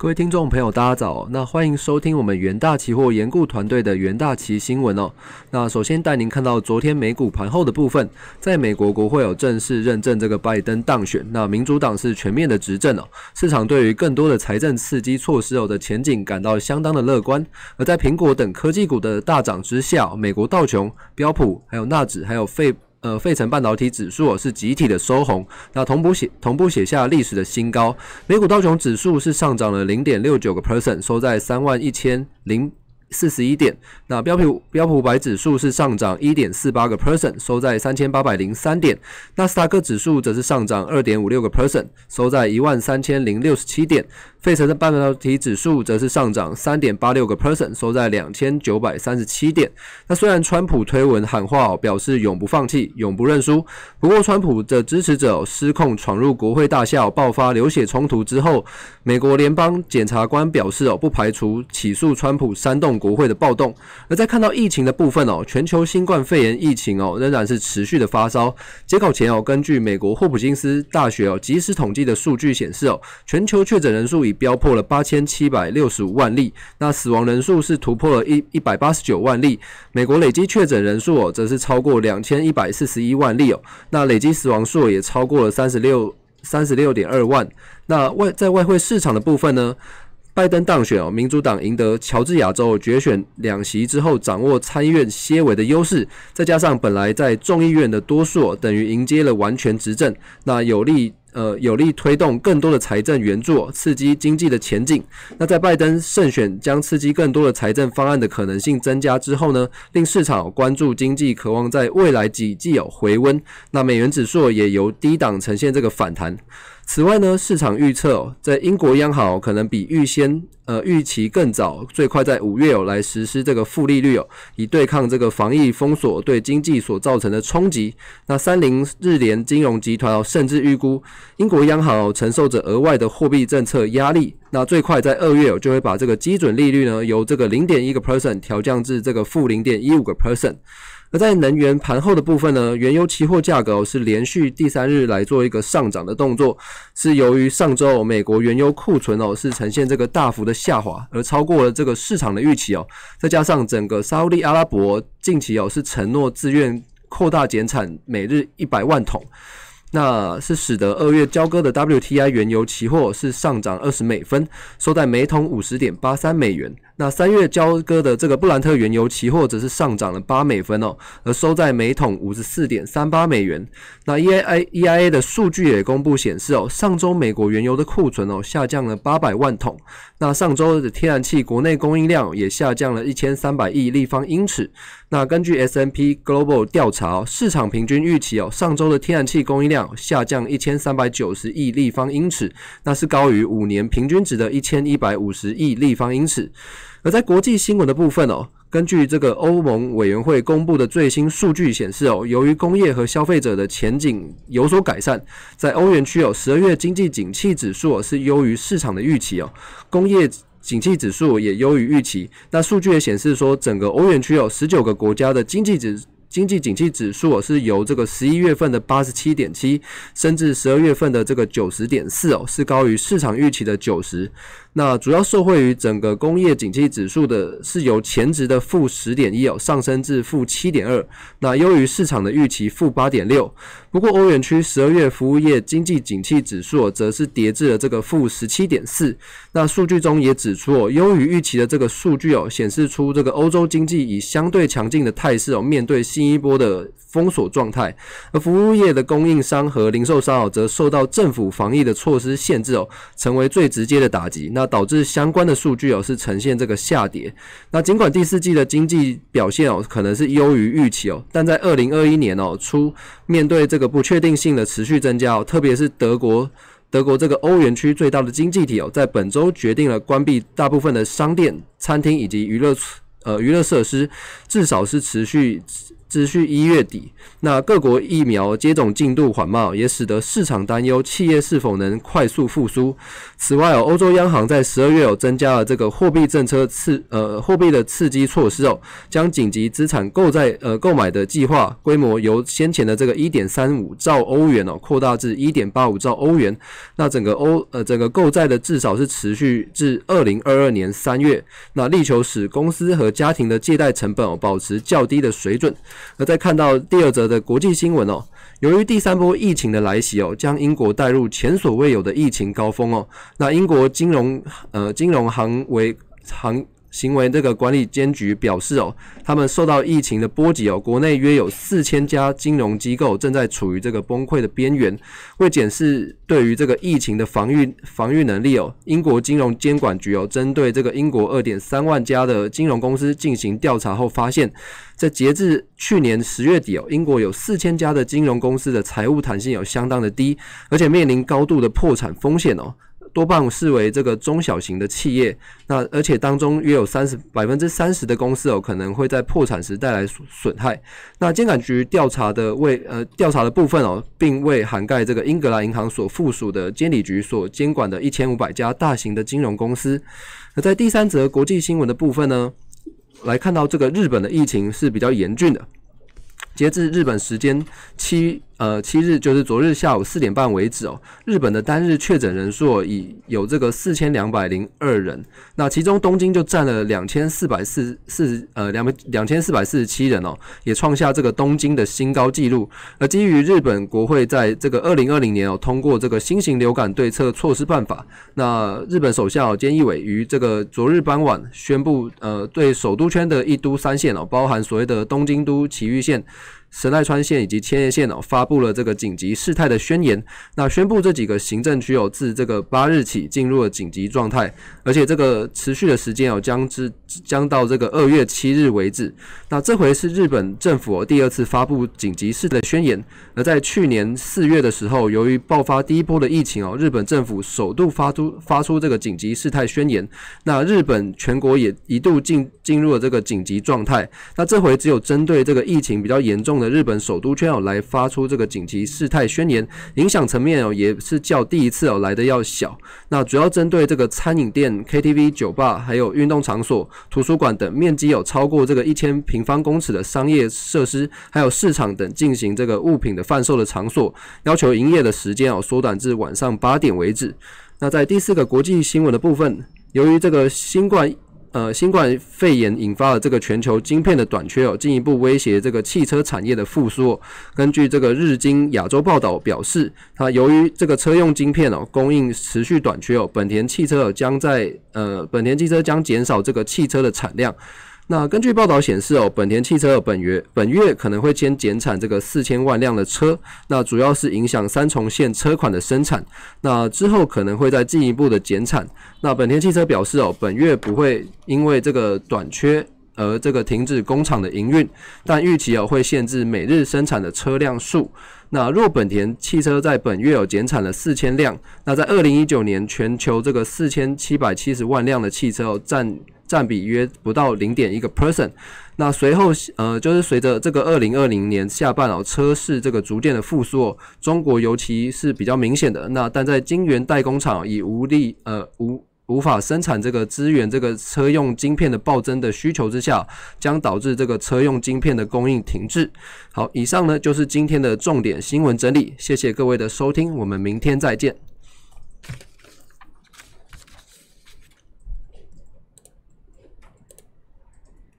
各位听众朋友，大家早。那欢迎收听我们元大期货研顾团队的元大期新闻哦。那首先带您看到昨天美股盘后的部分，在美国国会有正式认证这个拜登当选，那民主党是全面的执政哦。市场对于更多的财政刺激措施哦的前景感到相当的乐观。而在苹果等科技股的大涨之下，美国道琼、标普、还有纳指、还有费。呃，费城半导体指数是集体的收红，那同步写同步写下历史的新高。美股道琼指数是上涨了零点六九个 percent，收在三万一千零。四十一点，那标普标普百指数是上涨一点四八个 percent，收在三千八百零三点。纳斯达克指数则是上涨二点五六个 percent，收在一万三千零六十七点。费城的半导体指数则是上涨三点八六个 percent，收在两千九百三十七点。那虽然川普推文喊话表示永不放弃、永不认输，不过川普的支持者失控闯入国会大厦，爆发流血冲突之后，美国联邦检察官表示哦，不排除起诉川普煽动。国会的暴动，而在看到疫情的部分哦，全球新冠肺炎疫情哦仍然是持续的发烧。截稿前哦，根据美国霍普金斯大学哦即时统计的数据显示哦，全球确诊人数已飙破了八千七百六十五万例，那死亡人数是突破了一一百八十九万例。美国累计确诊人数哦则是超过两千一百四十一万例哦，那累计死亡数也超过了三十六三十六点二万。那外在外汇市场的部分呢？拜登当选哦，民主党赢得乔治亚州决选两席之后，掌握参议院些微的优势，再加上本来在众议院的多数，等于迎接了完全执政，那有利呃有利推动更多的财政援助，刺激经济的前景。那在拜登胜选将刺激更多的财政方案的可能性增加之后呢，令市场关注经济，渴望在未来几季有回温。那美元指数也由低档呈现这个反弹。此外呢，市场预测在英国央行可能比预先呃预期更早，最快在五月哦来实施这个负利率哦，以对抗这个防疫封锁对经济所造成的冲击。那三菱日联金融集团哦，甚至预估英国央行承受着额外的货币政策压力，那最快在二月哦就会把这个基准利率呢由这个零点一个 percent 调降至这个负零点一五个 percent。而在能源盘后的部分呢，原油期货价格是连续第三日来做一个上涨的动作，是由于上周美国原油库存哦是呈现这个大幅的下滑，而超过了这个市场的预期哦，再加上整个沙利阿拉伯近期哦是承诺自愿扩大减产每日一百万桶。那是使得二月交割的 WTI 原油期货是上涨二十美分，收在每桶五十点八三美元。那三月交割的这个布兰特原油期货则是上涨了八美分哦，而收在每桶五十四点三八美元。那 EIA EIA 的数据也公布显示哦，上周美国原油的库存哦下降了八百万桶。那上周的天然气国内供应量也下降了一千三百亿立方英尺。那根据 S&P Global 调查，市场平均预期哦，上周的天然气供应量下降一千三百九十亿立方英尺，那是高于五年平均值的一千一百五十亿立方英尺。而在国际新闻的部分哦，根据这个欧盟委员会公布的最新数据显示哦，由于工业和消费者的前景有所改善，在欧元区有，十二月经济景气指数是优于市场的预期哦，工业景气指数也优于预期。那数据也显示说，整个欧元区有十九个国家的经济指经济景气指数是由这个十一月份的八十七点七升至十二月份的这个九十点四哦，是高于市场预期的九十。那主要受惠于整个工业景气指数的，是由前值的负十点一哦上升至负七点二，那优于市场的预期负八点六。不过欧元区十二月服务业经济景气指数则是跌至了这个负十七点四。那数据中也指出哦，优于预期的这个数据哦，显示出这个欧洲经济以相对强劲的态势哦，面对新一波的封锁状态，而服务业的供应商和零售商哦，则受到政府防疫的措施限制哦，成为最直接的打击。那那导致相关的数据哦是呈现这个下跌。那尽管第四季的经济表现哦可能是优于预期哦，但在二零二一年哦初面对这个不确定性的持续增加哦，特别是德国德国这个欧元区最大的经济体哦，在本周决定了关闭大部分的商店、餐厅以及娱乐呃娱乐设施，至少是持续。持续一月底，那各国疫苗接种进度缓慢，也使得市场担忧企业是否能快速复苏。此外，欧洲央行在十二月有增加了这个货币政策刺呃货币的刺激措施哦，将紧急资产购债呃购买的计划规模由先前的这个一点三五兆欧元哦扩大至一点八五兆欧元。那整个欧呃整个购债的至少是持续至二零二二年三月，那力求使公司和家庭的借贷成本哦保持较低的水准。那再看到第二则的国际新闻哦，由于第三波疫情的来袭哦，将英国带入前所未有的疫情高峰哦。那英国金融呃金融行为行。行为这个管理监局表示哦，他们受到疫情的波及哦，国内约有四千家金融机构正在处于这个崩溃的边缘。为检视对于这个疫情的防御防御能力哦，英国金融监管局哦，针对这个英国二点三万家的金融公司进行调查后发现，在截至去年十月底哦，英国有四千家的金融公司的财务弹性有相当的低，而且面临高度的破产风险哦。多半视为这个中小型的企业，那而且当中约有三十百分之三十的公司哦，可能会在破产时带来损害。那监管局调查的为呃调查的部分哦，并未涵盖这个英格兰银行所附属的监理局所监管的一千五百家大型的金融公司。那在第三则国际新闻的部分呢，来看到这个日本的疫情是比较严峻的，截至日本时间七。呃，七日就是昨日下午四点半为止哦，日本的单日确诊人数已有这个四千两百零二人，那其中东京就占了两千四百四四呃两两千四百四十七人哦，也创下这个东京的新高纪录。而基于日本国会在这个二零二零年哦通过这个新型流感对策措施办法，那日本首相菅义伟于这个昨日傍晚宣布，呃，对首都圈的一都三县哦，包含所谓的东京都、埼玉县。神奈川县以及千叶县哦，发布了这个紧急事态的宣言。那宣布这几个行政区哦，自这个八日起进入了紧急状态，而且这个持续的时间哦，将至将到这个二月七日为止。那这回是日本政府第二次发布紧急事态宣言。而在去年四月的时候，由于爆发第一波的疫情哦，日本政府首度发出发出这个紧急事态宣言。那日本全国也一度进进入了这个紧急状态。那这回只有针对这个疫情比较严重。的日本首都圈哦，来发出这个紧急事态宣言，影响层面哦，也是较第一次哦来的要小。那主要针对这个餐饮店、KTV、酒吧，还有运动场所、图书馆等面积有超过这个一千平方公尺的商业设施，还有市场等进行这个物品的贩售的场所，要求营业的时间哦缩短至晚上八点为止。那在第四个国际新闻的部分，由于这个新冠。呃，新冠肺炎引发了这个全球晶片的短缺哦，进一步威胁这个汽车产业的复苏。根据这个日经亚洲报道表示，它由于这个车用晶片哦供应持续短缺哦，本田汽车将在呃本田汽车将减少这个汽车的产量。那根据报道显示哦，本田汽车本月本月可能会先减产这个四千万辆的车，那主要是影响三重线车款的生产。那之后可能会再进一步的减产。那本田汽车表示哦，本月不会因为这个短缺而这个停止工厂的营运，但预期哦会限制每日生产的车辆数。那若本田汽车在本月有减产了四千辆，那在二零一九年全球这个四千七百七十万辆的汽车哦占。占比约不到零点一个 percent。那随后，呃，就是随着这个二零二零年下半哦，车市这个逐渐的复苏，中国尤其是比较明显的。那但在晶圆代工厂已无力，呃，无无法生产这个资源这个车用晶片的暴增的需求之下，将导致这个车用晶片的供应停滞。好，以上呢就是今天的重点新闻整理，谢谢各位的收听，我们明天再见。